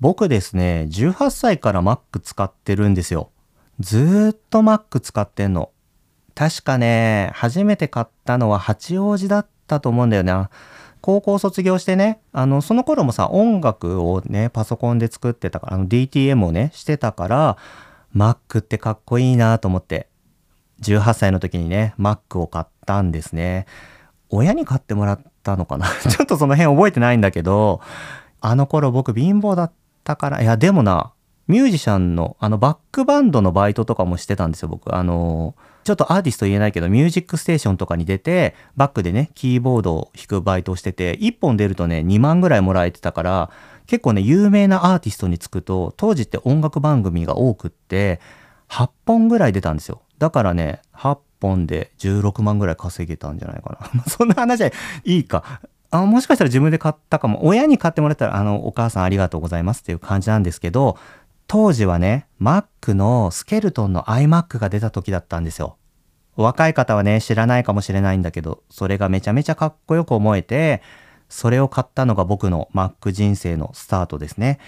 僕ですね、18歳から Mac 使ってるんですよ。ずーっと Mac 使ってんの。確かね、初めて買ったのは八王子だったと思うんだよな。高校卒業してね、あの、その頃もさ、音楽をね、パソコンで作ってたから、あの、DTM をね、してたから、Mac ってかっこいいなと思って、18歳の時にね、Mac を買ったんですね。親に買ってもらったのかな ちょっとその辺覚えてないんだけど、あの頃僕貧乏だったたから、いや、でもな、ミュージシャンの、あの、バックバンドのバイトとかもしてたんですよ、僕。あの、ちょっとアーティスト言えないけど、ミュージックステーションとかに出て、バックでね、キーボードを弾くバイトをしてて、1本出るとね、2万ぐらいもらえてたから、結構ね、有名なアーティストにつくと、当時って音楽番組が多くって、8本ぐらい出たんですよ。だからね、8本で16万ぐらい稼げたんじゃないかな。そんな話はいいか。あもしかしたら自分で買ったかも。親に買ってもらったら、あの、お母さんありがとうございますっていう感じなんですけど、当時はね、Mac のスケルトンの iMac が出た時だったんですよ。若い方はね、知らないかもしれないんだけど、それがめちゃめちゃかっこよく思えて、それを買ったのが僕の Mac 人生のスタートですね。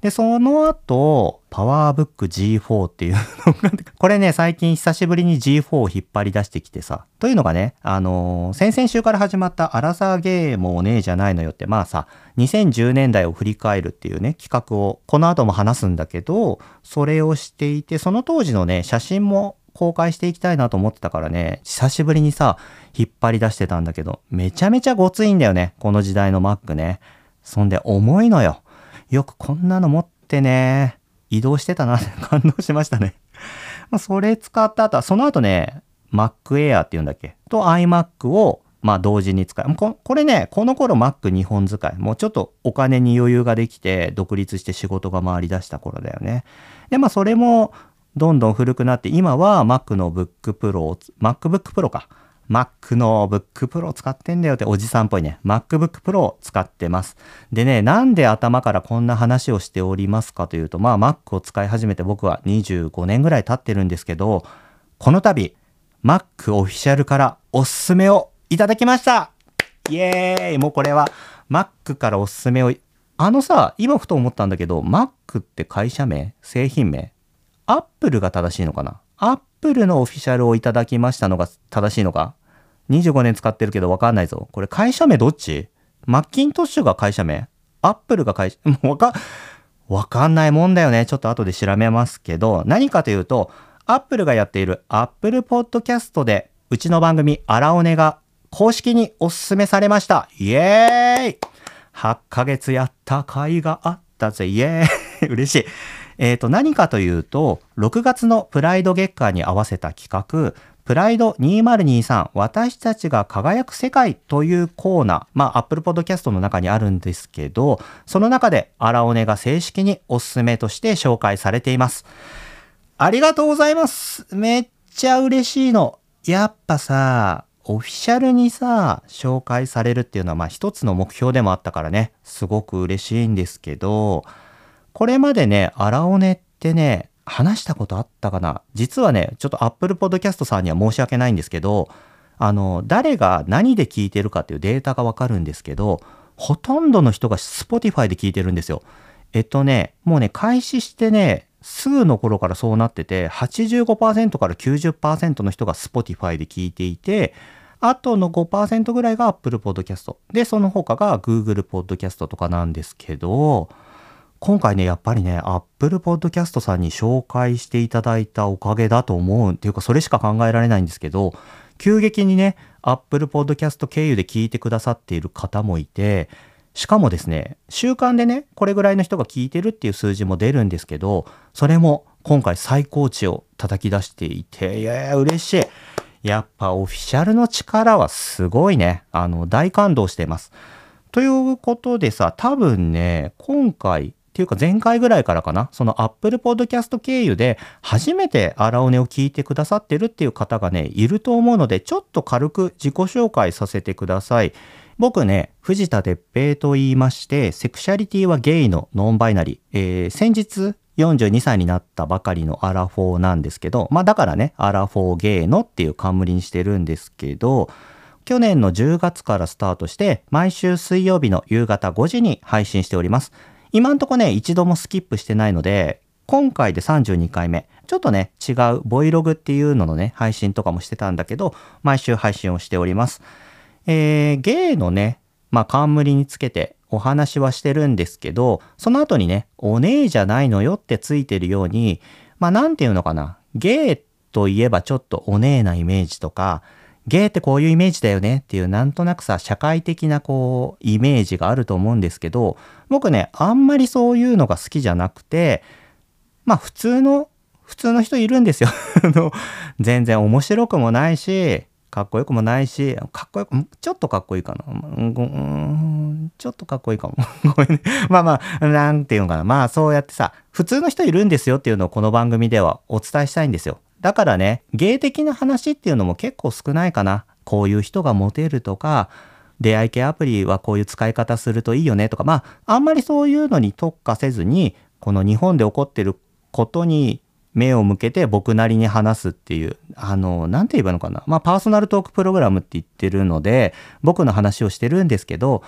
で、その後、パワーブック G4 っていうのが、これね、最近久しぶりに G4 を引っ張り出してきてさ、というのがね、あのー、先々週から始まったアラサーゲーもねえじゃないのよって、まあさ、2010年代を振り返るっていうね、企画をこの後も話すんだけど、それをしていて、その当時のね、写真も公開していきたいなと思ってたからね、久しぶりにさ、引っ張り出してたんだけど、めちゃめちゃごついんだよね、この時代の Mac ね。そんで重いのよ。よくこんなの持ってね、移動してたなって 感動しましたね。ま、それ使った後は、その後ね、Mac Air っていうんだっけと iMac をまあ同時に使う。ここれね、この頃 Mac2 本使い。もうちょっとお金に余裕ができて、独立して仕事が回り出した頃だよね。で、まあそれもどんどん古くなって、今は Mac の Book Pro、MacBook Pro か。Mac の Book Pro 使ってんだよっておじさんっぽいね。MacBook Pro を使ってます。でね、なんで頭からこんな話をしておりますかというと、まあ Mac を使い始めて僕は25年ぐらい経ってるんですけど、この度、Mac オフィシャルからおすすめをいただきました。イエーイ。もうこれは Mac からおすすめを、あのさ、今ふと思ったんだけど、Mac って会社名？製品名？アップルが正しいのかな？アップルのオフィシャルをいただきましたのが正しいのか？?25 年使ってるけどわかんないぞ。これ会社名どっち？マッキントッシュが会社名？アップルが会社、も うわか、わかんないもんだよね。ちょっと後で調べますけど、何かというと、アップルがやっているアップルポッドキャストで、うちの番組、アラオネが公式におすすめされました。イエーイ !8 ヶ月やった甲斐があったぜ。イエーイ 嬉しい。えっ、ー、と、何かというと、6月のプライド月間に合わせた企画、プライド2023私たちが輝く世界というコーナー、まあ、Apple Podcast の中にあるんですけど、その中でアラオネが正式におすすめとして紹介されています。ありがとうございます。めっちゃ嬉しいの。やっぱさ、オフィシャルにさ、紹介されるっていうのは、まあ一つの目標でもあったからね、すごく嬉しいんですけど、これまでね、アラオネってね、話したことあったかな？実はね、ちょっと Apple Podcast さんには申し訳ないんですけど、あの、誰が何で聞いてるかっていうデータがわかるんですけど、ほとんどの人が Spotify で聞いてるんですよ。えっとね、もうね、開始してね、すぐの頃からそうなってて、85%から90%の人が Spotify で聞いていて、あとの5%ぐらいが Apple Podcast。で、その他が Google Podcast とかなんですけど、今回ね、やっぱりね、Apple Podcast さんに紹介していただいたおかげだと思うっていうか、それしか考えられないんですけど、急激にね、Apple Podcast 経由で聞いてくださっている方もいて、しかもですね、週間でね、これぐらいの人が聞いてるっていう数字も出るんですけど、それも今回最高値を叩き出していて、いやいや、嬉しい。やっぱオフィシャルの力はすごいね。あの、大感動してます。ということでさ、多分ね、今回ていうか前回ぐらいからかな、その Apple Podcast 経由で初めて荒尾根を聞いてくださってるっていう方がね、いると思うので、ちょっと軽く自己紹介させてください。僕ね、藤田哲平と言いまして、セクシャリティはゲイのノンバイナリー。えー、先日42歳になったばかりのアラフォーなんですけど、まあだからね、アラフォーゲイのっていう冠にしてるんですけど、去年の10月からスタートして、毎週水曜日の夕方5時に配信しております。今んとこね、一度もスキップしてないので、今回で32回目。ちょっとね、違う Vlog っていうののね、配信とかもしてたんだけど、毎週配信をしております。えー、ゲイのね、まあ、冠につけてお話はしてるんですけど、その後にね、お姉じゃないのよってついてるように、まあ、なんていうのかな。ゲイといえばちょっとお姉なイメージとか、ゲイってこういうイメージだよねっていうなんとなくさ、社会的なこう、イメージがあると思うんですけど、僕ね、あんまりそういうのが好きじゃなくて、まあ普通の、普通の人いるんですよ。全然面白くもないし、かっこよくもないし、かっこよく、ちょっとかっこいいかな。うん、ちょっとかっこいいかも。ごめんね。まあまあ、なんていうのかな。まあそうやってさ、普通の人いるんですよっていうのをこの番組ではお伝えしたいんですよ。だからね、芸的な話っていうのも結構少ないかな。こういう人がモテるとか、出会い系アプリはこういう使い方するといいよねとか、まあ、あんまりそういうのに特化せずに、この日本で起こってることに目を向けて僕なりに話すっていう、あの、なんて言えばいいのかな。まあ、パーソナルトークプログラムって言ってるので、僕の話をしてるんですけど、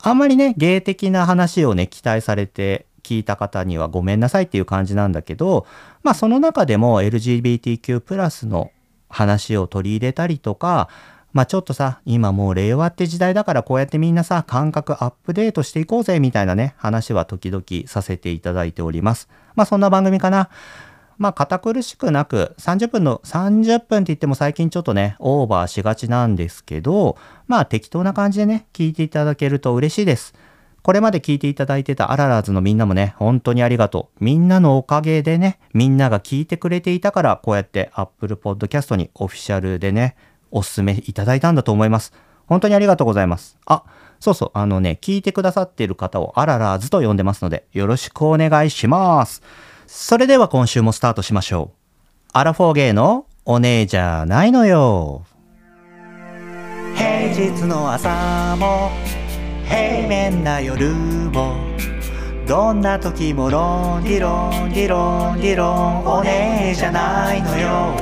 あんまりね、芸的な話をね、期待されて聞いた方にはごめんなさいっていう感じなんだけど、まあその中でも LGBTQ+ の話を取り入れたりとか、まあちょっとさ、今もう令和って時代だからこうやってみんなさ、感覚アップデートしていこうぜみたいなね、話は時々させていただいております。まあそんな番組かな。まあ堅苦しくなく30分の30分って言っても最近ちょっとね、オーバーしがちなんですけど、まあ適当な感じでね、聞いていただけると嬉しいです。これまで聞いていただいてたアララーズのみんなもね、本当にありがとう。みんなのおかげでね、みんなが聞いてくれていたから、こうやって Apple Podcast にオフィシャルでね、おすすめいただいたんだと思います。本当にありがとうございます。あ、そうそう、あのね、聞いてくださっている方をアララーズと呼んでますので、よろしくお願いします。それでは今週もスタートしましょう。アラフォーゲーのお姉じゃないのよ。平日の朝も平面な夜もどんな時もロンリロンリロンリロンお姉じゃないのよ。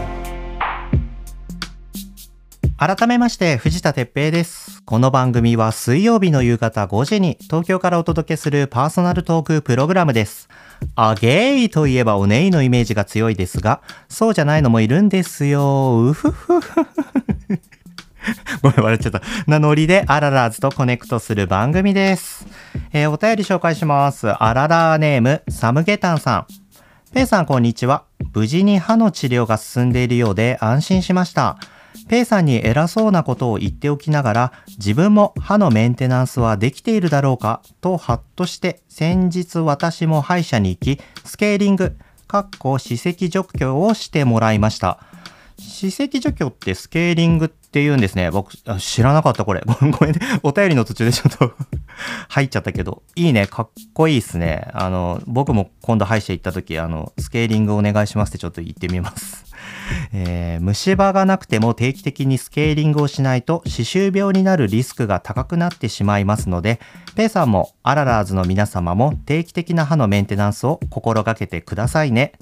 改めまして藤田哲平です。この番組は水曜日の夕方5時に東京からお届けするパーソナルトークプログラムです。あゲイといえばお姉のイメージが強いですがそうじゃないのもいるんですよ。うふふふ。ごめん、笑っちゃった。なノリでアララーズとコネクトする番組です。えー、お便り紹介します。アララーネーム、サムゲタンさん。ペイさん、こんにちは。無事に歯の治療が進んでいるようで安心しました。ペイさんに偉そうなことを言っておきながら、自分も歯のメンテナンスはできているだろうかとハッとして、先日私も歯医者に行き、スケーリング、かっこ歯石除去をしてもらいました。歯石除去ってスケーリングって言うんですね。僕、知らなかったこれ。ごめんね。お便りの途中でちょっと 入っちゃったけど。いいね。かっこいいっすね。あの、僕も今度歯医者行った時、あの、スケーリングお願いしますってちょっと言ってみます。えー、虫歯がなくても定期的にスケーリングをしないと歯周病になるリスクが高くなってしまいますので、ペイさんもアララーズの皆様も定期的な歯のメンテナンスを心がけてくださいね。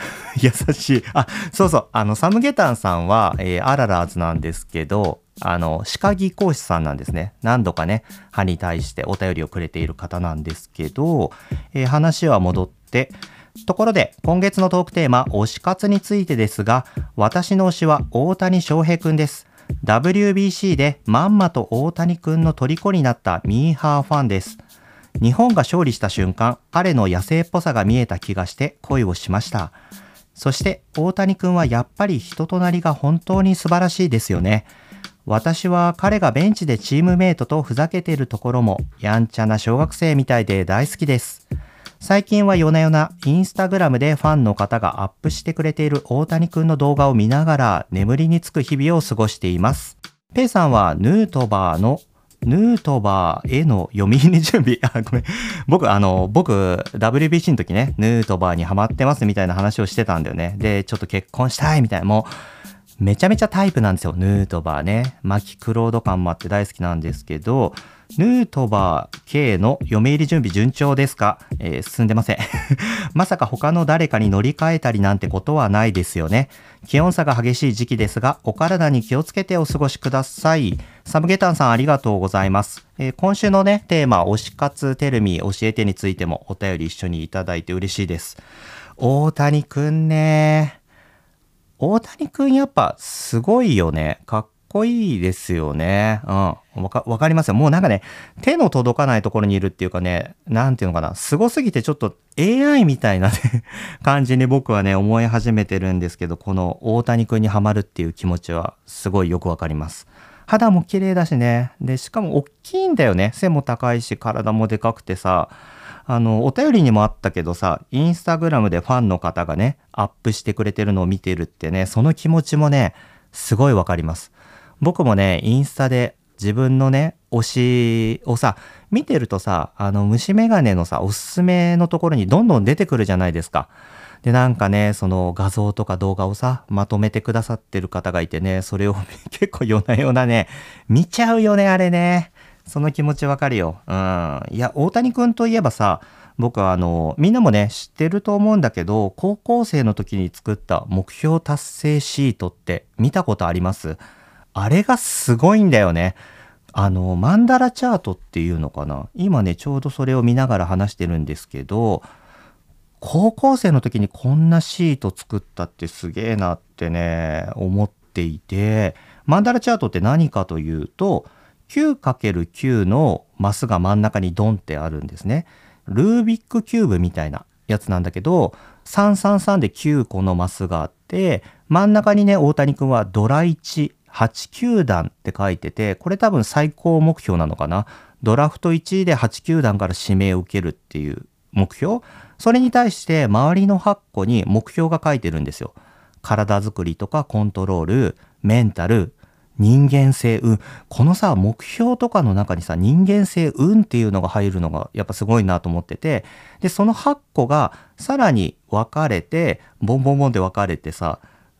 優しい。あ、そうそう。あの、サムゲタンさんは、えー、アララーズなんですけど、あの、歯科技講師さんなんですね。何度かね、歯に対してお便りをくれている方なんですけど、えー、話は戻って、ところで、今月のトークテーマ、推し活についてですが、私の推しは大谷翔平くんです。WBC でまんまと大谷くんの虜になったミーハーファンです。日本が勝利した瞬間、彼の野生っぽさが見えた気がして恋をしました。そして大谷君はやっぱり人となりが本当に素晴らしいですよね。私は彼がベンチでチームメイトとふざけているところもやんちゃな小学生みたいで大好きです。最近は夜な夜なインスタグラムでファンの方がアップしてくれている大谷くんの動画を見ながら眠りにつく日々を過ごしています。ペイさんはヌートバーのヌートバーへの読み入れ準備。あ、ごめん。僕、あの、僕、WBC の時ね、ヌートバーにハマってますみたいな話をしてたんだよね。で、ちょっと結婚したいみたいな。もう、めちゃめちゃタイプなんですよ、ヌートバーね。マキクロード感もあって大好きなんですけど、ヌートバー K の嫁入り準備順調ですか、えー、進んでません。まさか他の誰かに乗り換えたりなんてことはないですよね。気温差が激しい時期ですが、お体に気をつけてお過ごしください。サムゲタンさんありがとうございます。えー、今週のね、テーマ、推し活テルミ教えてについてもお便り一緒にいただいて嬉しいです。大谷くんね。大谷くんやっぱすごいよね。かっこいいですよね。うん。わか、わかりますよ。もうなんかね、手の届かないところにいるっていうかね、なんていうのかな、凄すぎてちょっと AI みたいなね 感じに僕はね、思い始めてるんですけど、この大谷くんにはまるっていう気持ちはすごいよくわかります。肌も綺麗だしね。で、しかも大きいんだよね。背も高いし、体もでかくてさ、あの、お便りにもあったけどさ、インスタグラムでファンの方がね、アップしてくれてるのを見てるってね、その気持ちもね、すごいわかります。僕もね、インスタで自分のね、推しをさ、見てるとさ、あの、虫眼鏡のさ、おすすめのところにどんどん出てくるじゃないですか。で、なんかね、その画像とか動画をさ、まとめてくださってる方がいてね、それを 結構夜な夜なね、見ちゃうよね、あれね。その気持ちわかるよ。うん。いや、大谷くんといえばさ、僕はあの、みんなもね、知ってると思うんだけど、高校生の時に作った目標達成シートって見たことあります？あれがすごいんだよね。あの、マンダラチャートっていうのかな。今ね、ちょうどそれを見ながら話してるんですけど、高校生の時にこんなシート作ったってすげえなってね、思っていて、マンダラチャートって何かというと、9×9 のマスが真ん中にドンってあるんですね。ルービックキューブみたいなやつなんだけど、333で9個のマスがあって、真ん中にね、大谷くんはドラ1 8球団って書いてて、これ多分最高目標なのかな。ドラフト1位で8球団から指名を受けるっていう目標？それに対して周りの8個に目標が書いてるんですよ。体づくりとかコントロール、メンタル、人間性、運。このさ、目標とかの中にさ、人間性、運っていうのが入るのがやっぱすごいなと思ってて、で、その8個がさらに分かれて、ボンボンボンで分かれてさ、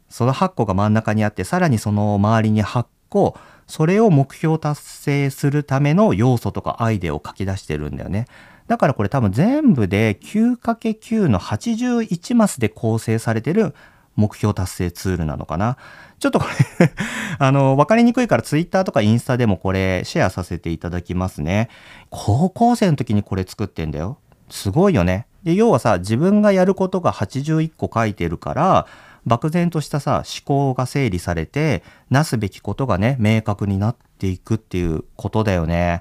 その8個が真ん中にあって、さらにその周りに8個、それを目標達成するための要素とかアイデアを書き出してるんだよね。だからこれ多分全部で 9×9 の81マスで構成されてる目標達成ツールなのかな。ちょっとこれ あの、わかりにくいからツイッターとかインスタでもこれシェアさせていただきますね。高校生の時にこれ作ってんだよ。すごいよね。で、要はさ、自分がやることが81個書いてるから、漠然としたさ、思考が整理されて、なすべきことがね、明確になっていくっていうことだよね。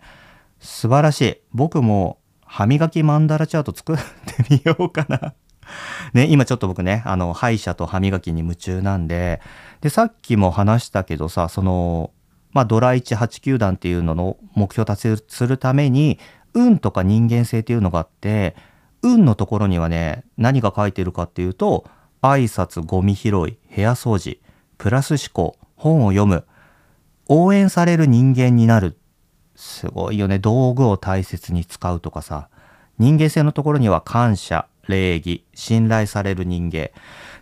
素晴らしい。僕も歯磨きマンダラチャート作ってみようかな ね、今ちょっと僕ね、あの、歯医者と歯磨きに夢中なんで、で、さっきも話したけどさ、その、まあ、ドラ1、8球団っていうのの目標達成するために、運とか人間性っていうのがあって、運のところにはね、何が書いてるかっていうと、挨拶、ゴミ拾い、部屋掃除、プラス思考、本を読む、応援される人間になる。すごいよね。道具を大切に使うとかさ。人間性のところには感謝、礼儀、信頼される人間。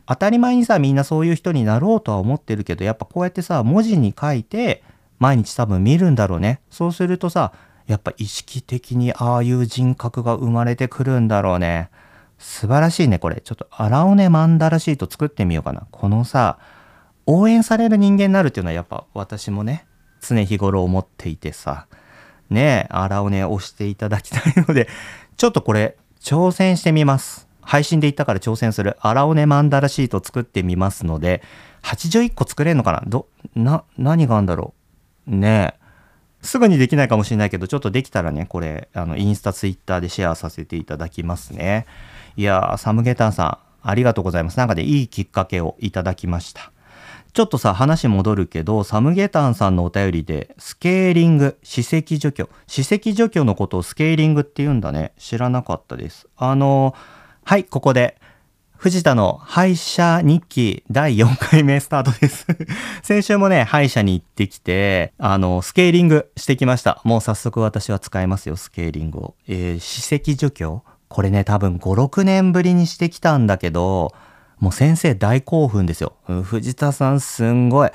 当たり前にさ、みんなそういう人になろうとは思ってるけど、やっぱこうやってさ、文字に書いて、毎日多分見るんだろうね。そうするとさ、やっぱ意識的にああいう人格が生まれてくるんだろうね。素晴らしいね、これ。ちょっと、荒尾根マンダラシート作ってみようかな。このさ、応援される人間になるっていうのはやっぱ私もね、常日頃思っていてさ、ねえ、荒尾根押していただきたいので、ちょっとこれ、挑戦してみます。配信で言ったから挑戦する荒尾根マンダラシート作ってみますので、81個作れるのかな？ど、な、何があんだろう？ねえ。すぐにできないかもしれないけど、ちょっとできたらね、これ、あの、インスタ、ツイッターでシェアさせていただきますね。いやー、サムゲタンさん、ありがとうございます。なんかで、いいきっかけをいただきました。ちょっとさ、話戻るけど、サムゲタンさんのお便りで、スケーリング、歯石除去。歯石除去のことをスケーリングって言うんだね。知らなかったです。あのはい、ここで、藤田の歯医者日記第4回目スタートです 先週もね、歯医者に行ってきて、あの、スケーリングしてきました。もう早速私は使いますよ、スケーリングを。えー、歯石除去？これね、多分5、6年ぶりにしてきたんだけど、もう先生大興奮ですよ。藤田さんすんごい、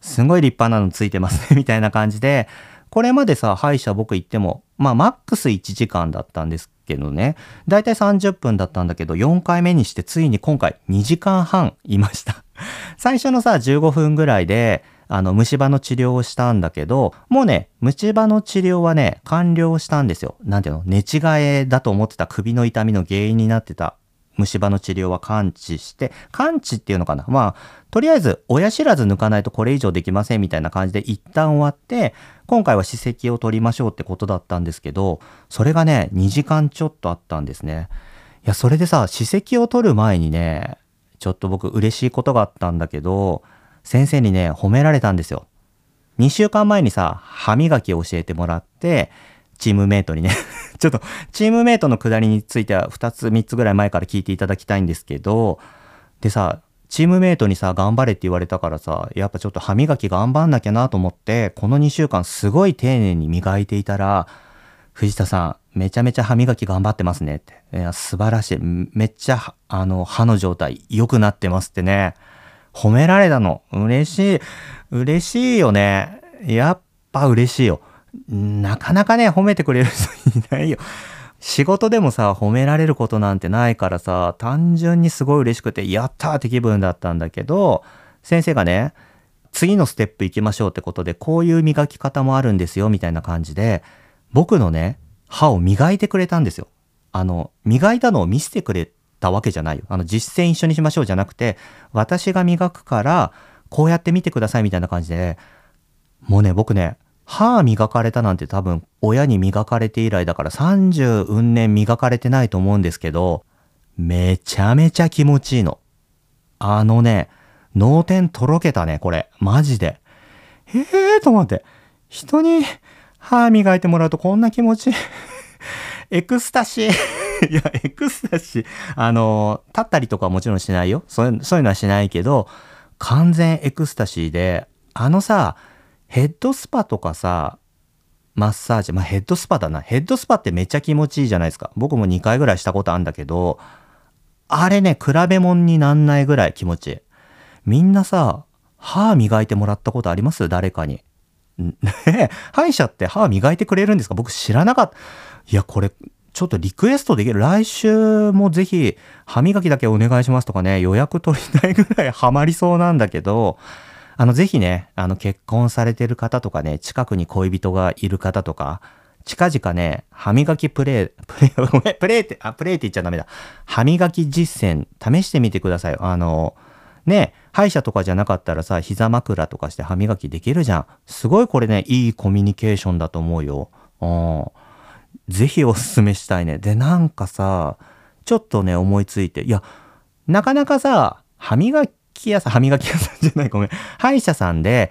すんごい立派なのついてますね、みたいな感じで、これまでさ、歯医者僕行っても、まあマックス1時間だったんですけどね、だいたい30分だったんだけど、4回目にしてついに今回2時間半いました。最初のさ、15分ぐらいで、あの、虫歯の治療をしたんだけど、もうね、虫歯の治療はね、完了したんですよ。なんていうの寝違えだと思ってた首の痛みの原因になってた虫歯の治療は完治して、完治っていうのかな？まあ、とりあえず親知らず抜かないとこれ以上できませんみたいな感じで一旦終わって、今回は歯石を取りましょうってことだったんですけど、それがね、2時間ちょっとあったんですね。いや、それでさ、歯石を取る前にね、ちょっと僕嬉しいことがあったんだけど、先生にね、褒められたんですよ。2週間前にさ、歯磨きを教えてもらって、チームメイトにね ちょっと、チームメイトのくだりについては2つ3つぐらい前から聞いていただきたいんですけど、でさ、チームメイトにさ、頑張れって言われたからさ、やっぱちょっと歯磨き頑張んなきゃなと思って、この2週間すごい丁寧に磨いていたら、藤田さん、めちゃめちゃ歯磨き頑張ってますねって。いや、素晴らしい。めっちゃ、あの、歯の状態良くなってますってね。褒められたの。嬉しい。嬉しいよね。やっぱ嬉しいよ。なかなかね、褒めてくれる人いないよ。仕事でもさ、褒められることなんてないからさ、単純にすごい嬉しくて、やったーって気分だったんだけど、先生がね、次のステップ行きましょうってことで、こういう磨き方もあるんですよ、みたいな感じで、僕のね、歯を磨いてくれたんですよ。あの、磨いたのを見せてくれたわけじゃないよ。あの、実践一緒にしましょうじゃなくて、私が磨くから、こうやって見てくださいみたいな感じで、もうね、僕ね、歯磨かれたなんて多分親に磨かれて以来だから30運年磨かれてないと思うんですけど、めちゃめちゃ気持ちいいの。あのね、脳天とろけたね、これ。マジで。へえーと思って。人に歯磨いてもらうとこんな気持ちいい。エクスタシー いや、エクスタシー。あの、立ったりとかはもちろんしないよ。そういうのはしないけど、完全エクスタシーで、あのさ、ヘッドスパとかさ、マッサージ、まあ、ヘッドスパだな。ヘッドスパってめっちゃ気持ちいいじゃないですか。僕も2回ぐらいしたことあるんだけど、あれね、比べ物になんないぐらい気持ちいい。みんなさ、歯磨いてもらったことあります？誰かに。ね 歯医者って歯磨いてくれるんですか？僕知らなかった。いや、これ、ちょっとリクエストできる。来週もぜひ、歯磨きだけお願いしますとかね、予約取りたいぐらいハマりそうなんだけど、あの、ぜひね、あの、結婚されてる方とかね、近くに恋人がいる方とか、近々ね、歯磨きプレイ、プレイ、ごめん、プレイって、あ、プレイって言っちゃダメだ。歯磨き実践、試してみてください。あの、ね、歯医者とかじゃなかったらさ、膝枕とかして歯磨きできるじゃん。すごいこれね、いいコミュニケーションだと思うよ。うん。ぜひおすすめしたいね。で、なんかさ、ちょっとね、思いついて、いや、なかなかさ、歯磨きき屋さん、歯磨き屋さんじゃない、ごめん。歯医者さんで、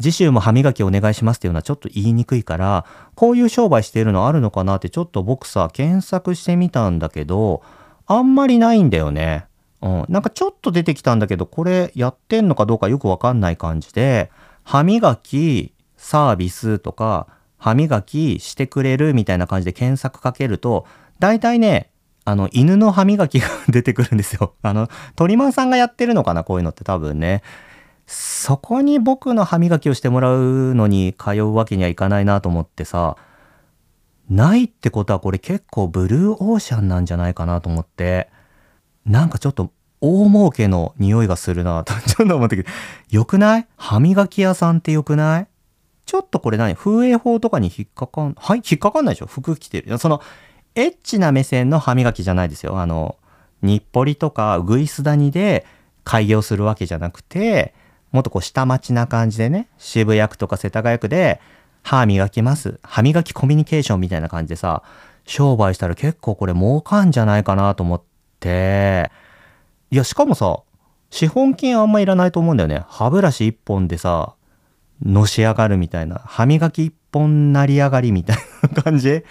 次週も歯磨きお願いしますっていうのはちょっと言いにくいから、こういう商売してるのあるのかなってちょっと僕さ、検索してみたんだけど、あんまりないんだよね。うん。なんかちょっと出てきたんだけど、これやってんのかどうかよくわかんない感じで、歯磨きサービスとか、歯磨きしてくれるみたいな感じで検索かけると、大体ね、あの、犬の歯磨きが出てくるんですよ。あの、鳥マンさんがやってるのかなこういうのって多分ね。そこに僕の歯磨きをしてもらうのに通うわけにはいかないなと思ってさ、ないってことはこれ結構ブルーオーシャンなんじゃないかなと思って、なんかちょっと大儲けの匂いがするなと ちょっと思ったけど、よくない？歯磨き屋さんってよくない？ちょっとこれ何？風営法とかに引っかかん、はい？引っかかんないでしょ？服着てる。その、エッチな目線の歯磨きじゃないですよ。あの、日暮里とかウグイス谷で開業するわけじゃなくて、もっとこう下町な感じでね、渋谷区とか世田谷区で歯磨きます。歯磨きコミュニケーションみたいな感じでさ、商売したら結構これ儲かんじゃないかなと思って、いや、しかもさ、資本金あんまいらないと思うんだよね。歯ブラシ一本でさ、のし上がるみたいな。歯磨き一本成り上がりみたいな感じ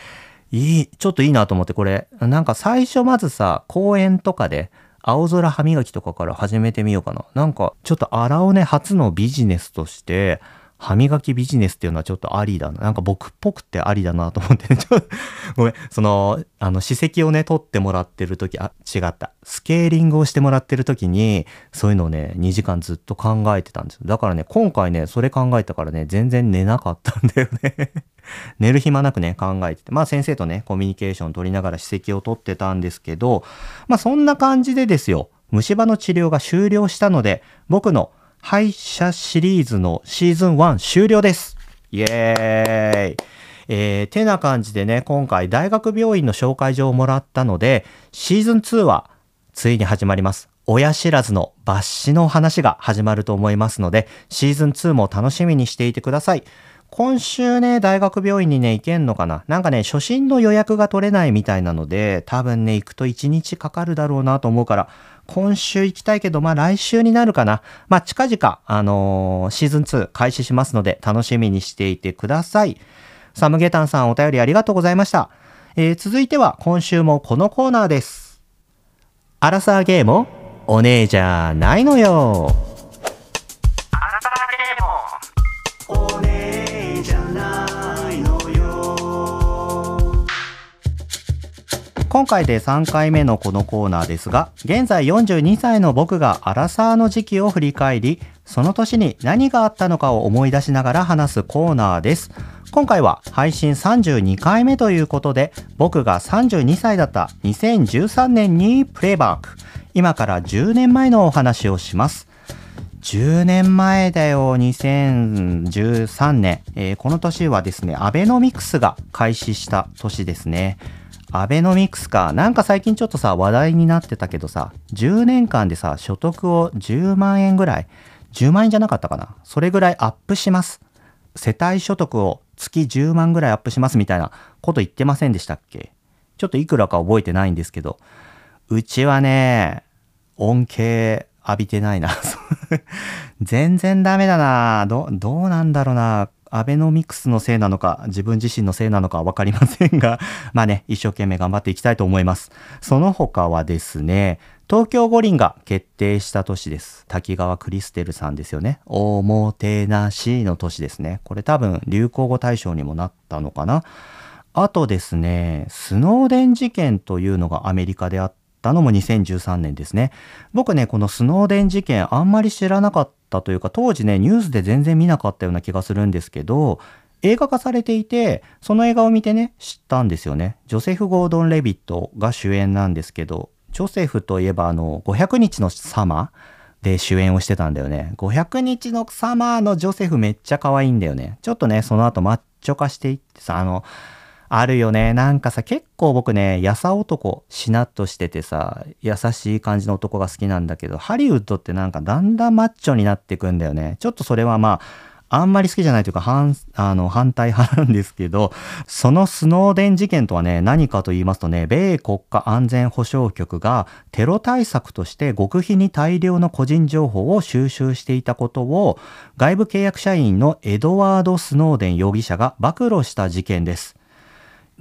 いい、ちょっといいなと思って、これ、なんか最初まずさ、公園とかで、青空歯磨きとかから始めてみようかな。なんか、ちょっと荒尾ね、初のビジネスとして、歯磨きビジネスっていうのはちょっとありだな。なんか僕っぽくてありだなと思って、ね、ちょっと、ごめん、その、あの、史跡をね、取ってもらってる時、あ、違った。スケーリングをしてもらってる時に、そういうのをね、2時間ずっと考えてたんですよ。だからね、今回ね、それ考えたからね、全然寝なかったんだよね。寝る暇なくね、考えてて。まあ先生とね、コミュニケーション取りながら史跡を取ってたんですけど、まあそんな感じでですよ、虫歯の治療が終了したので、僕の歯医者シリーズのシーズン1終了です。イエーイ。えー、てな感じでね、今回大学病院の紹介状をもらったので、シーズン2はついに始まります。親知らずの抜歯の話が始まると思いますので、シーズン2も楽しみにしていてください。今週ね、大学病院にね、行けんのかな？なんかね、初診の予約が取れないみたいなので、多分ね、行くと1日かかるだろうなと思うから、今週行きたいけど、まあ来週になるかな。まあ近々、あのー、シーズン2開始しますので、楽しみにしていてください。サムゲタンさんお便りありがとうございました。えー、続いては今週もこのコーナーです。アラサーゲームお姉じゃないのよ。今回で3回目のこのコーナーですが、現在42歳の僕がアラサーの時期を振り返り、その年に何があったのかを思い出しながら話すコーナーです。今回は配信32回目ということで、僕が32歳だった2013年にプレイバック。今から10年前のお話をします。10年前だよ、2013年。えー、この年はですね、アベノミクスが開始した年ですね。アベノミクスか。なんか最近ちょっとさ、話題になってたけどさ、10年間でさ、所得を10万円ぐらい、10万円じゃなかったかな？それぐらいアップします。世帯所得を月10万ぐらいアップしますみたいなこと言ってませんでしたっけ？ちょっといくらか覚えてないんですけど、うちはね、恩恵浴びてないな。全然ダメだな。ど、どうなんだろうな。アベノミクスのせいなのか、自分自身のせいなのかわかりませんが、まあね、一生懸命頑張っていきたいと思います。その他はですね、東京五輪が決定した年です。滝川クリステルさんですよね。おもてなしの年ですね。これ多分流行語大賞にもなったのかな。あとですね、スノーデン事件というのがアメリカであったのも2013年ですね。僕ね、このスノーデン事件あんまり知らなかったというか、当時ね、ニュースで全然見なかったような気がするんですけど、映画化されていて、その映画を見てね、知ったんですよね。ジョセフ・ゴードン・レビットが主演なんですけど、ジョセフといえばあの、500日のサマーで主演をしてたんだよね。500日のサマーのジョセフめっちゃ可愛いんだよね。ちょっとね、その後マッチョ化していってさ、あの、あるよね。なんかさ、結構僕ね、やさ男、しなっとしててさ、優しい感じの男が好きなんだけど、ハリウッドってなんかだんだんマッチョになってくんだよね。ちょっとそれはまあ、あんまり好きじゃないというか反あの反対派なんですけどそのスノーデン事件とはね何かと言いますとね米国家安全保障局がテロ対策として極秘に大量の個人情報を収集していたことを外部契約社員のエドワード・スノーデン容疑者が暴露した事件です。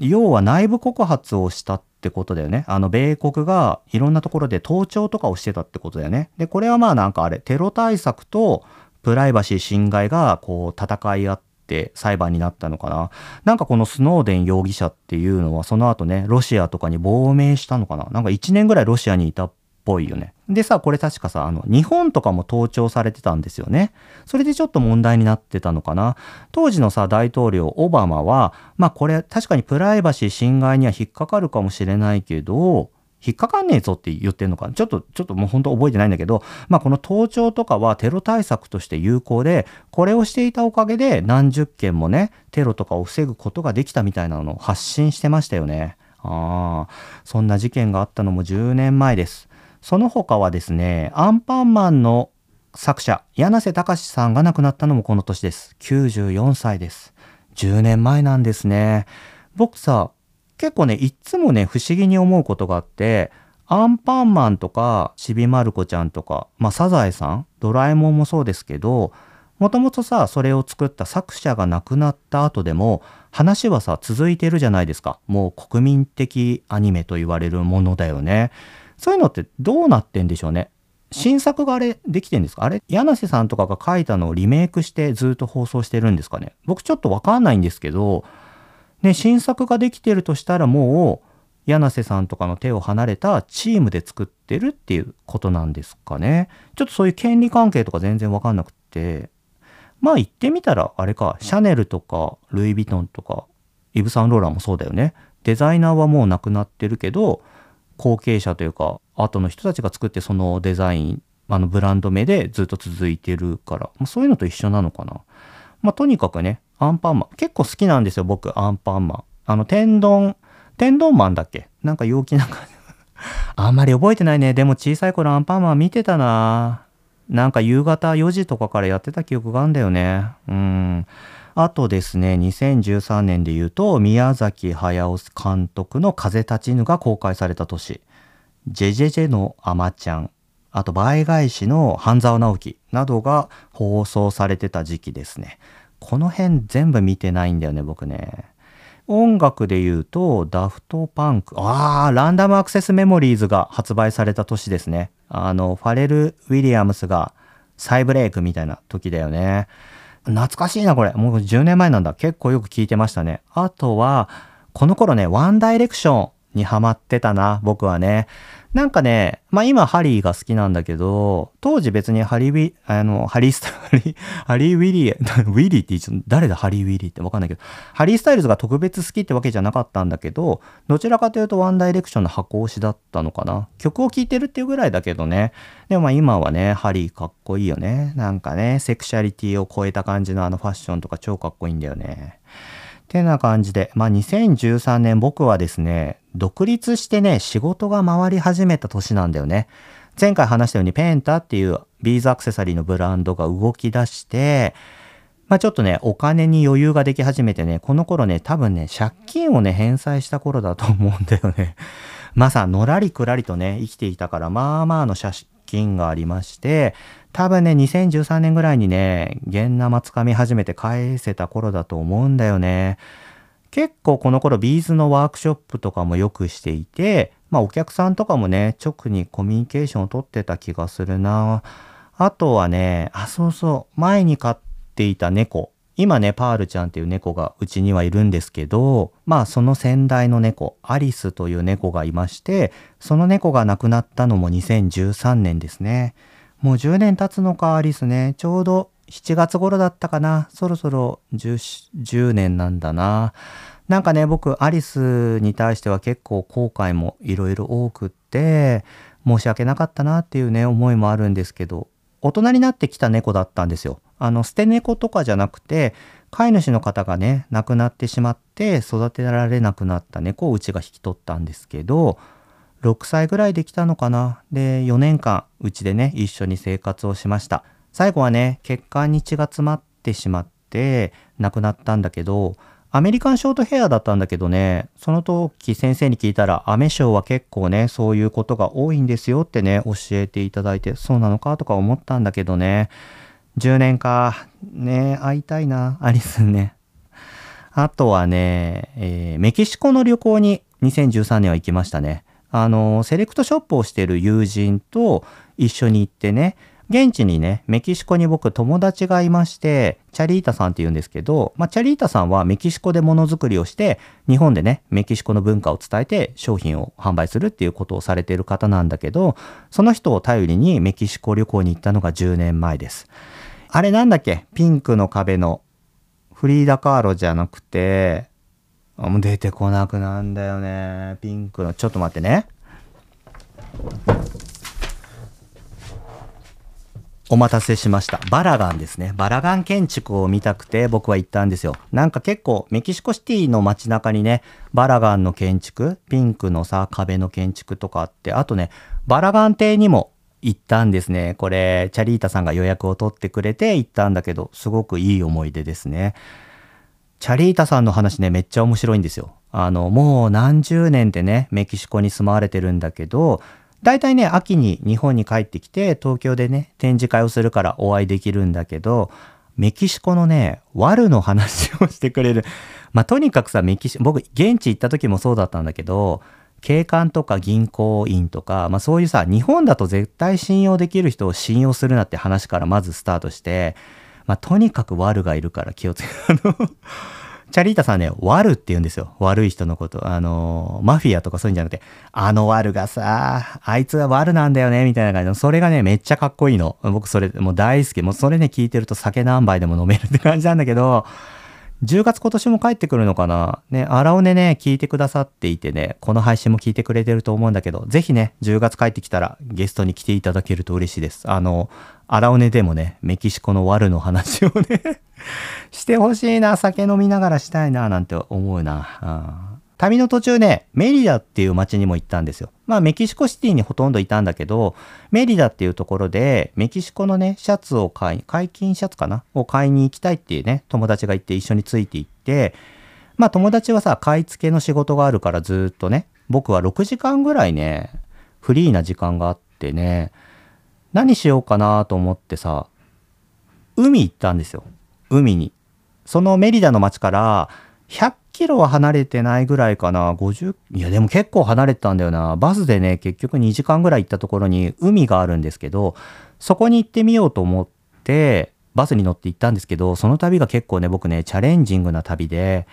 要は内部告発をしたってことだよね。あの、米国がいろんなところで盗聴とかをしてたってことだよね。で、これはまあなんかあれ、テロ対策とプライバシー侵害がこう戦い合って裁判になったのかな。なんかこのスノーデン容疑者っていうのはその後ね、ロシアとかに亡命したのかな。なんか1年ぐらいロシアにいたっぽいよね。でさ、これ確かさ、あの、日本とかも盗聴されてたんですよね。それでちょっと問題になってたのかな。当時のさ、大統領オバマは、まあこれ確かにプライバシー侵害には引っかかるかもしれないけど、引っかかんねえぞって言ってんのかちょっと、ちょっともう本当覚えてないんだけど、まあこの盗聴とかはテロ対策として有効で、これをしていたおかげで何十件もね、テロとかを防ぐことができたみたいなのを発信してましたよね。ああ、そんな事件があったのも10年前です。その他はですね、アンパンマンの作者、柳瀬隆さんが亡くなったのもこの年です。94歳です。10年前なんですね。僕さ、結構ね、いっつもね、不思議に思うことがあって、アンパンマンとか、ちびまる子ちゃんとか、まあ、サザエさん、ドラえもんもそうですけど、もともとさ、それを作った作者が亡くなった後でも、話はさ、続いてるじゃないですか。もう国民的アニメと言われるものだよね。そういうのってどうなってんでしょうね？新作があれできてんですか？あれ柳瀬さんとかが書いたのをリメイクしてずっと放送してるんですかね？僕ちょっとわかんないんですけど、ね、新作ができてるとしたらもう柳瀬さんとかの手を離れたチームで作ってるっていうことなんですかね？ちょっとそういう権利関係とか全然わかんなくて。まあ言ってみたらあれか、シャネルとかルイ・ヴィトンとかイブ・サンローランもそうだよね。デザイナーはもう亡くなってるけど、後継者というか、後の人たちが作ってそのデザイン、あのブランド名でずっと続いてるから、まあ、そういうのと一緒なのかな。まあとにかくね、アンパンマン。結構好きなんですよ、僕、アンパンマン。あの、天丼、天丼マンだっけ？なんか陽気な感じ。あんまり覚えてないね。でも小さい頃アンパンマン見てたな。なんか夕方4時とかからやってた記憶があんだよね。うん。あとですね、2013年で言うと、宮崎駿監督の風立ちぬが公開された年。ジェジェジェのアマちゃん。あと、倍返しの半沢直樹などが放送されてた時期ですね。この辺全部見てないんだよね、僕ね。音楽で言うと、ダフトパンク。ああ、ランダムアクセスメモリーズが発売された年ですね。あの、ファレル・ウィリアムスが再ブレイクみたいな時だよね。懐かしいな、これ。もう10年前なんだ。結構よく聞いてましたね。あとは、この頃ね、ワンダイレクションにハマってたな、僕はね。なんかね、まあ今ハリーが好きなんだけど、当時別にハリーウィ、あの、ハリースタイル、ハリーウィリー、ウィリーって言っ誰だ？ハリーウィリーってわかんないけど、ハリースタイルズが特別好きってわけじゃなかったんだけど、どちらかというとワンダイレクションの箱推しだったのかな。曲を聴いてるっていうぐらいだけどね。でもまあ今はね、ハリーかっこいいよね。なんかね、セクシャリティを超えた感じのあのファッションとか超かっこいいんだよね。てな感じで、まあ2013年僕はですね、独立してね、仕事が回り始めた年なんだよね。前回話したようにペンタっていうビーズアクセサリーのブランドが動き出して、まあちょっとね、お金に余裕ができ始めてね、この頃ね、多分ね、借金をね、返済した頃だと思うんだよね。まさ、のらりくらりとね、生きていたから、まあまあの借金がありまして、多分ね、2013年ぐらいにね、現生つかみ始めて返せた頃だと思うんだよね。結構この頃ビーズのワークショップとかもよくしていて、まあお客さんとかもね、直にコミュニケーションをとってた気がするな。あとはね、あ、そうそう、前に飼っていた猫。今ね、パールちゃんっていう猫がうちにはいるんですけど、まあその先代の猫、アリスという猫がいまして、その猫が亡くなったのも2013年ですね。もう10年経つのか、アリスね。ちょうど7月頃だったかな。そろそろ 10, 10年なんだな。なんかね、僕、アリスに対しては結構後悔もいろいろ多くって、申し訳なかったなっていうね、思いもあるんですけど、大人になってきた猫だったんですよ。あの、捨て猫とかじゃなくて、飼い主の方がね、亡くなってしまって育てられなくなった猫をうちが引き取ったんですけど、6歳ぐらいできたのかな。で、4年間、うちでね、一緒に生活をしました。最後はね、血管に血が詰まってしまって、亡くなったんだけど、アメリカンショートヘアだったんだけどね、その時先生に聞いたら、アメショーは結構ね、そういうことが多いんですよってね、教えていただいて、そうなのかとか思ったんだけどね、10年か、ね、会いたいな、アリスね。あとはね、えー、メキシコの旅行に2013年は行きましたね。あの、セレクトショップをしてる友人と一緒に行ってね、現地にね、メキシコに僕友達がいまして、チャリータさんって言うんですけど、まあ、チャリータさんはメキシコでものづくりをして、日本でね、メキシコの文化を伝えて商品を販売するっていうことをされている方なんだけど、その人を頼りにメキシコ旅行に行ったのが10年前です。あれなんだっけ？ピンクの壁のフリーダ・カーロじゃなくて、もう出てこなくなんだよね。ピンクの、ちょっと待ってね。お待たせしました。バラガンですね。バラガン建築を見たくて僕は行ったんですよ。なんか結構メキシコシティの街中にね、バラガンの建築、ピンクのさ、壁の建築とかあって、あとね、バラガン邸にも行ったんですね。これ、チャリータさんが予約を取ってくれて行ったんだけど、すごくいい思い出ですね。チャリータさんの話ね、めっちゃ面白いんですよ。あの、もう何十年でね、メキシコに住まわれてるんだけど、大体ね、秋に日本に帰ってきて、東京でね、展示会をするからお会いできるんだけど、メキシコのね、ワルの話をしてくれる。まあ、とにかくさ、メキシコ、僕、現地行った時もそうだったんだけど、警官とか銀行員とか、まあそういうさ、日本だと絶対信用できる人を信用するなって話からまずスタートして、まあとにかく悪がいるから気をつけ、あのチャリータさんね、悪って言うんですよ。悪い人のこと。あの、マフィアとかそういうんじゃなくて、あの悪がさ、あいつは悪なんだよね、みたいな感じの、それがね、めっちゃかっこいいの。僕それ、もう大好き。もうそれね、聞いてると酒何杯でも飲めるって感じなんだけど、10月今年も帰ってくるのかなね、荒尾根ね、聞いてくださっていてね、この配信も聞いてくれてると思うんだけど、ぜひね、10月帰ってきたらゲストに来ていただけると嬉しいです。あの、荒尾根でもね、メキシコのワルの話をね してほしいな、酒飲みながらしたいな、なんて思うな。旅の途中ね、メリダっていう街にも行ったんですよ。まあメキシコシティにほとんどいたんだけど、メリダっていうところでメキシコのね、シャツを買い、解禁シャツかな？を買いに行きたいっていうね、友達がいて一緒について行って、まあ友達はさ、買い付けの仕事があるからずっとね、僕は6時間ぐらいね、フリーな時間があってね、何しようかなと思ってさ、海行ったんですよ。海に。そのメリダの街から100キロは離れてないぐらいかな。50、いやでも結構離れてたんだよな。バスでね、結局2時間ぐらい行ったところに海があるんですけど、そこに行ってみようと思って、バスに乗って行ったんですけど、その旅が結構ね、僕ね、チャレンジングな旅で、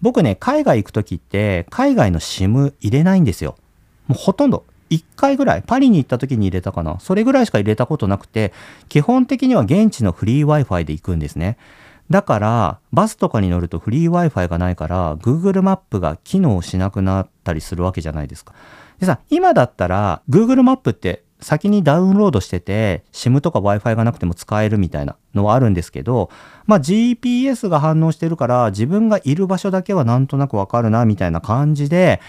僕ね、海外行く時って、海外の SIM 入れないんですよ。もうほとんど。1回ぐらい、パリに行った時に入れたかな。それぐらいしか入れたことなくて、基本的には現地のフリー Wi-Fi で行くんですね。だから、バスとかに乗るとフリー Wi-Fi がないから、Google マップが機能しなくなったりするわけじゃないですか。でさ、今だったら、Google マップって先にダウンロードしてて、SIM とか Wi-Fi がなくても使えるみたいなのはあるんですけど、まあ GPS が反応してるから、自分がいる場所だけはなんとなくわかるな、みたいな感じで、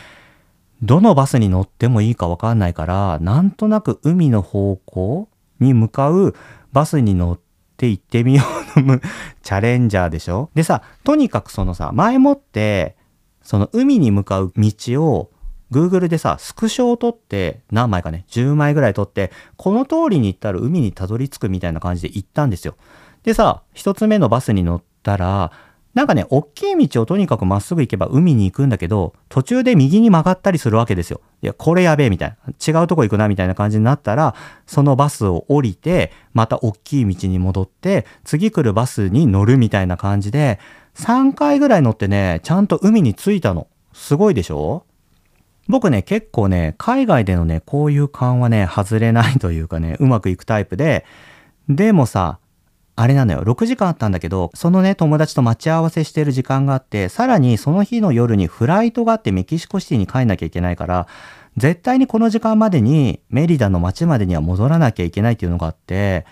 どのバスに乗ってもいいかわかんないから、なんとなく海の方向に向かうバスに乗って、行ってみようの チャレンジャーでしょ？でさ、とにかくそのさ、前もって、その海に向かう道を Google でさ、スクショを撮って、何枚かね、10枚ぐらい撮って、この通りに行ったら海にたどり着くみたいな感じで行ったんですよ。でさ、一つ目のバスに乗ったら、なんかね、大きい道をとにかくまっすぐ行けば海に行くんだけど、途中で右に曲がったりするわけですよ。いや、これやべえみたいな。違うとこ行くなみたいな感じになったら、そのバスを降りて、また大きい道に戻って、次来るバスに乗るみたいな感じで、3回ぐらい乗ってね、ちゃんと海に着いたの。すごいでしょ？僕ね、結構ね、海外でのね、こういう勘はね、外れないというかね、うまくいくタイプで、でもさ、あれなのよ、6時間あったんだけど、そのね、友達と待ち合わせしてる時間があって、さらにその日の夜にフライトがあってメキシコシティに帰んなきゃいけないから、絶対にこの時間までにメリダの街までには戻らなきゃいけないっていうのがあって、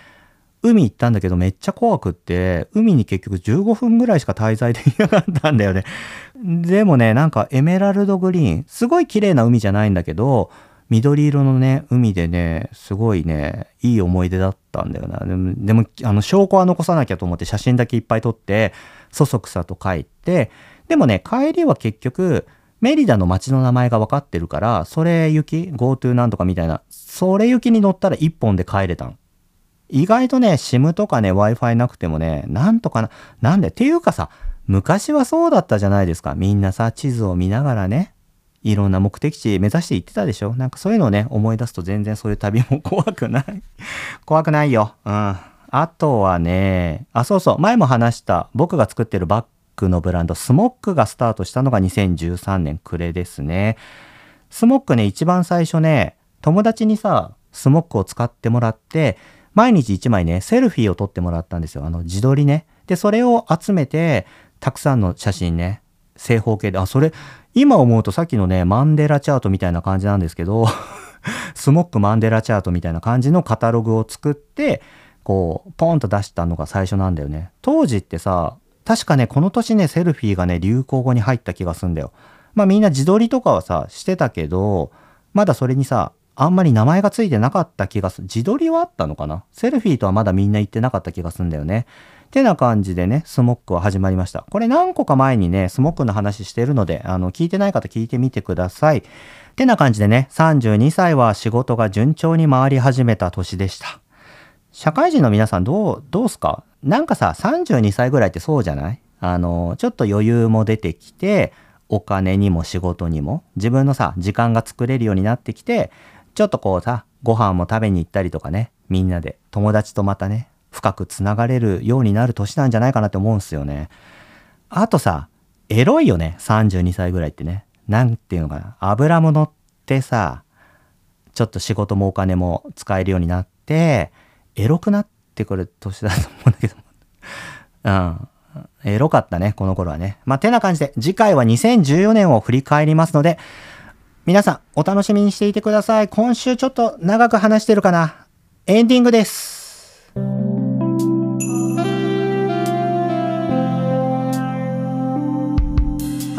海行ったんだけどめっちゃ怖くって、海に結局15分ぐらいしか滞在できなかったんだよね。でもね、なんかエメラルドグリーン、すごい綺麗な海じゃないんだけど、緑色のね、海でね、すごいね、いい思い出だったんだよな。でも、でもあの、証拠は残さなきゃと思って写真だけいっぱい撮って、そそくさと帰って、でもね、帰りは結局、メリダの街の名前が分かってるから、それ行き ?GoTo なんとかみたいな、それ行きに乗ったら一本で帰れたん。意外とね、SIM とかね、Wi-Fi なくてもね、なんとかな、なんでっていうかさ、昔はそうだったじゃないですか。みんなさ、地図を見ながらね、いろんな目的地目指して行ってたでしょ？なんかそういうのをね、思い出すと全然そういう旅も怖くない 怖くないよ。うん。あとはね、あ、そうそう、前も話した僕が作ってるバッグのブランド、スモックがスタートしたのが2013年暮れですね。スモックね、一番最初ね、友達にさ、スモックを使ってもらって、毎日1枚ね、セルフィーを撮ってもらったんですよ。あの、自撮りね。で、それを集めて、たくさんの写真ね、正方形で、あ、それ、今思うとさっきのね、マンデラチャートみたいな感じなんですけど スモックマンデラチャートみたいな感じのカタログを作って、こう、ポンと出したのが最初なんだよね。当時ってさ、確かね、この年ね、セルフィーがね、流行語に入った気がすんだよ。まあみんな自撮りとかはさ、してたけど、まだそれにさ、あんまり名前がついてなかった気がする。自撮りはあったのかな？セルフィーとはまだみんな言ってなかった気がすんだよね。てな感じでね、スモックは始まりました。これ何個か前にね、スモックの話してるので、あの、聞いてない方聞いてみてください。てな感じでね、32歳は仕事が順調に回り始めた年でした。社会人の皆さんどう、どうすか？なんかさ、32歳ぐらいってそうじゃない？あの、ちょっと余裕も出てきて、お金にも仕事にも自分のさ時間が作れるようになってきてちょっとこうさご飯も食べに行ったりとかねみんなで友達とまたね深くつながれるようになる年なんじゃないかなって思うんすよねあとさエロいよね32歳ぐらいってねなんていうのかな油も乗ってさちょっと仕事もお金も使えるようになってエロくなってくる年だと思うんだけど うんエロかったね、この頃はね。まあ、てな感じで、次回は2014年を振り返りますので、皆さん、お楽しみにしていてください。今週ちょっと長く話してるかな。エンディングです。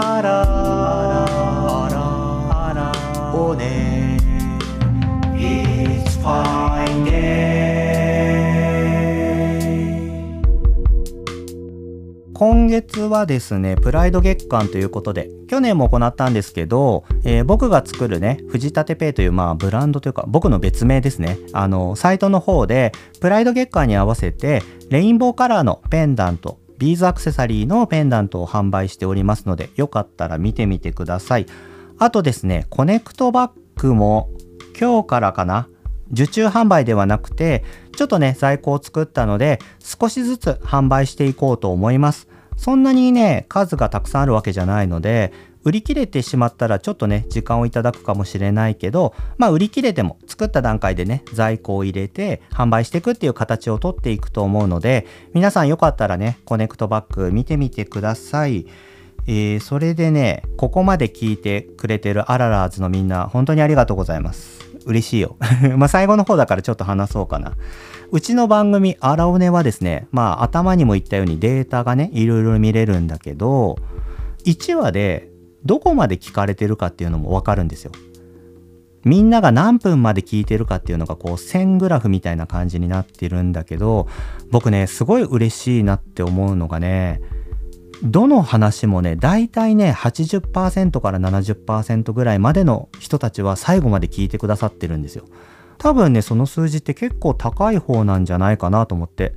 あらあらあらおね It's fine day 今月はですね、プライド月間ということで、去年も行ったんですけど、えー、僕が作るね、藤立ペイというまあブランドというか、僕の別名ですね、あの、サイトの方で、プライド月間に合わせて、レインボーカラーのペンダント、ビーズアクセサリーのペンダントを販売しておりますので、よかったら見てみてください。あとですね、コネクトバッグも今日からかな、受注販売ではなくて、ちょっとね、在庫を作ったので、少しずつ販売していこうと思います。そんなにね、数がたくさんあるわけじゃないので、売り切れてしまったらちょっとね、時間をいただくかもしれないけど、まあ売り切れても作った段階でね、在庫を入れて販売していくっていう形をとっていくと思うので、皆さんよかったらね、コネクトバッグ見てみてください。えー、それでね、ここまで聞いてくれてるアララーズのみんな、本当にありがとうございます。嬉しいよ。まあ最後の方だからちょっと話そうかな。うちの番組、アラオネはですね、まあ頭にも言ったようにデータがね、いろいろ見れるんだけど、1話でどこまで聞かれてるかっていうのもわかるんですよ。みんなが何分まで聞いてるかっていうのがこう線グラフみたいな感じになってるんだけど、僕ね、すごい嬉しいなって思うのがね、どの話もね、大体ね、80%から70%ぐらいまでの人たちは最後まで聞いてくださってるんですよ。多分ねその数字って結構高い方なんじゃないかなと思って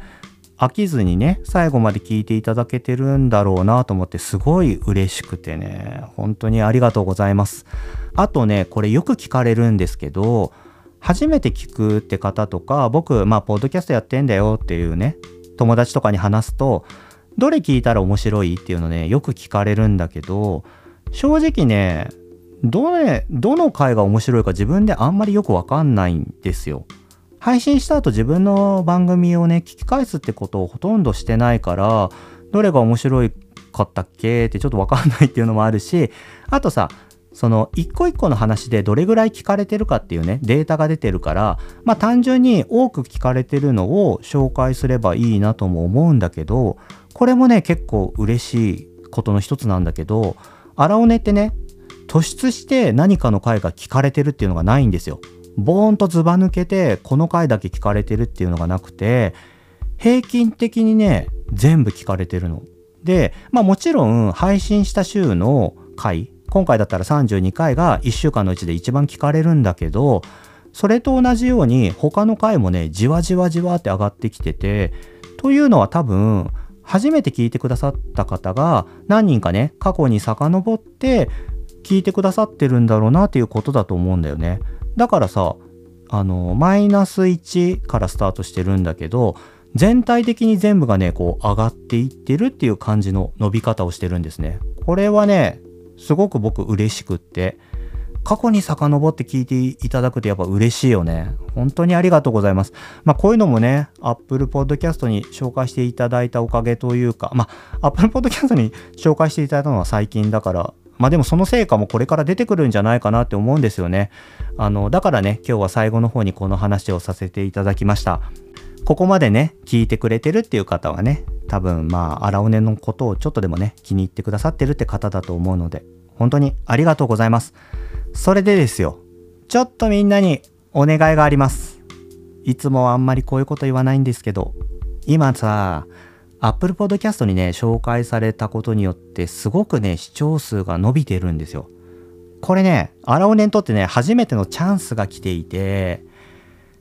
飽きずにね最後まで聞いていただけてるんだろうなと思ってすごい嬉しくてね本当にありがとうございますあとねこれよく聞かれるんですけど初めて聞くって方とか僕まあポッドキャストやってんだよっていうね友達とかに話すとどれ聞いたら面白いっていうのねよく聞かれるんだけど正直ねどれ、どの回が面白いか自分であんまりよくわかんないんですよ。配信した後自分の番組をね、聞き返すってことをほとんどしてないから、どれが面白いかったっけってちょっとわかんないっていうのもあるし、あとさ、その一個一個の話でどれぐらい聞かれてるかっていうね、データが出てるから、まあ単純に多く聞かれてるのを紹介すればいいなとも思うんだけど、これもね、結構嬉しいことの一つなんだけど、荒尾根ってね、突出して何かの回が聞かれてるっていうのがないんですよ。ボーンとずば抜けてこの回だけ聞かれてるっていうのがなくて平均的にね全部聞かれてるの。でまあもちろん配信した週の回今回だったら32回が1週間のうちで一番聞かれるんだけどそれと同じように他の回もねじわじわじわって上がってきててというのは多分初めて聞いてくださった方が何人かね過去に遡って聞いてくださってるんだろうなっていうことだと思うんだよね。だからさ、あの、マイナス1からスタートしてるんだけど、全体的に全部がね、こう上がっていってるっていう感じの伸び方をしてるんですね。これはね、すごく僕嬉しくって、過去に遡って聞いていただくとやっぱ嬉しいよね。本当にありがとうございます。まあこういうのもね、Apple Podcast に紹介していただいたおかげというか、まあ Apple Podcast に紹介していただいたのは最近だから、まあでもその成果もこれから出てくるんじゃないかなって思うんですよね。あの、だからね、今日は最後の方にこの話をさせていただきました。ここまでね、聞いてくれてるっていう方はね、多分まあ、荒尾根のことをちょっとでもね、気に入ってくださってるって方だと思うので、本当にありがとうございます。それでですよ、ちょっとみんなにお願いがあります。いつもあんまりこういうこと言わないんですけど、今さ、Apple Podcast にね、紹介されたことによってすごくね、視聴数が伸びてるんですよ。これね、アラオネにとってね、初めてのチャンスが来ていて、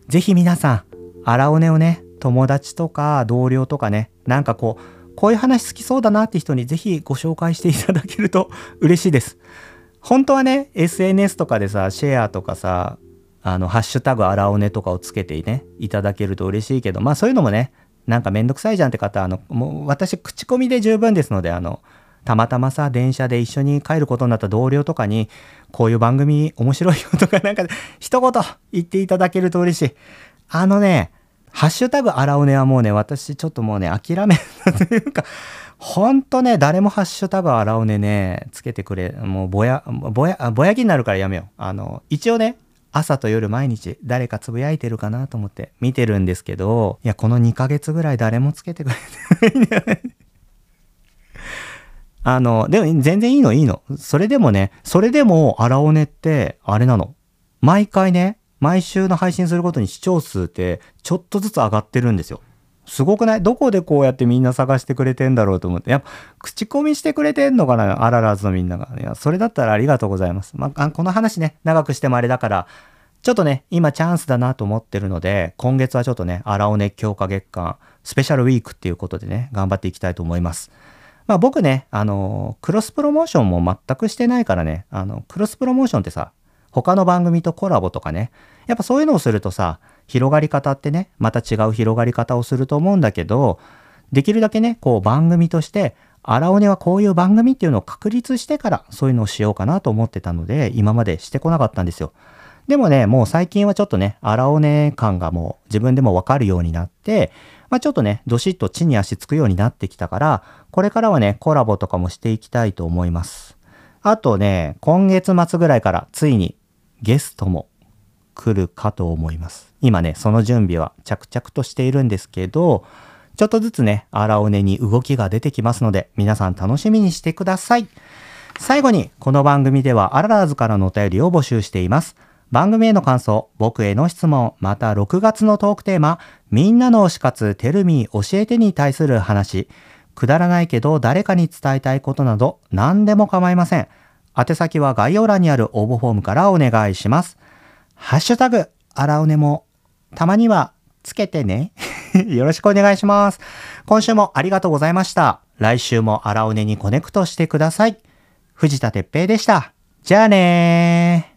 ぜひ皆さん、アラオネをね、友達とか同僚とかね、なんかこう、こういう話好きそうだなって人にぜひご紹介していただけると 嬉しいです。本当はね、SNS とかでさ、シェアとかさ、あの、ハッシュタグあらおねとかをつけてね、いただけると嬉しいけど、まあそういうのもね、なんかめんどくさいじゃんって方、あの、もう私、口コミで十分ですので、あの、たまたまさ、電車で一緒に帰ることになった同僚とかに、こういう番組面白いよとか、なんか、一言言っていただけると嬉しい。あのね、ハッシュタグあらおねはもうね、私ちょっともうね、諦めたというか、ほんとね、誰もハッシュタグあらおねね、つけてくれ、もうぼや、ぼや、ぼやきになるからやめよう。あの、一応ね、朝と夜毎日誰かつぶやいてるかなと思って見てるんですけど、いや、この2ヶ月ぐらい誰もつけてくれてないんだよね。あの、でも全然いいのいいの。それでもね、それでも荒尾根ってあれなの。毎回ね、毎週の配信することに視聴数ってちょっとずつ上がってるんですよ。すごくない？どこでこうやってみんな探してくれてんだろうと思って。やっぱ、口コミしてくれてんのかな？あららずのみんなが。いや、それだったらありがとうございます。まあ、この話ね、長くしてもあれだから、ちょっとね、今チャンスだなと思ってるので、今月はちょっとね、荒尾熱強化月間、スペシャルウィークっていうことでね、頑張っていきたいと思います。まあ僕ね、あの、クロスプロモーションも全くしてないからね、あの、クロスプロモーションってさ、他の番組とコラボとかね、やっぱそういうのをするとさ、広がり方ってね、また違う広がり方をすると思うんだけど、できるだけね、こう番組として、荒尾根はこういう番組っていうのを確立してからそういうのをしようかなと思ってたので、今までしてこなかったんですよ。でもね、もう最近はちょっとね、荒尾根感がもう自分でもわかるようになって、まあちょっとね、どしっと地に足つくようになってきたから、これからはね、コラボとかもしていきたいと思います。あとね、今月末ぐらいからついにゲストも来るかと思います。今ね、その準備は着々としているんですけど、ちょっとずつね、荒尾根に動きが出てきますので、皆さん楽しみにしてください。最後に、この番組ではアララーズからのお便りを募集しています。番組への感想、僕への質問、また6月のトークテーマ、みんなの推し活、テルミー教えてに対する話、くだらないけど誰かに伝えたいことなど何でも構いません。宛先は概要欄にある応募フォームからお願いします。ハッシュタグ、荒尾根もたまにはつけてね。よろしくお願いします。今週もありがとうございました。来週も荒尾根にコネクトしてください。藤田哲平でした。じゃあねー。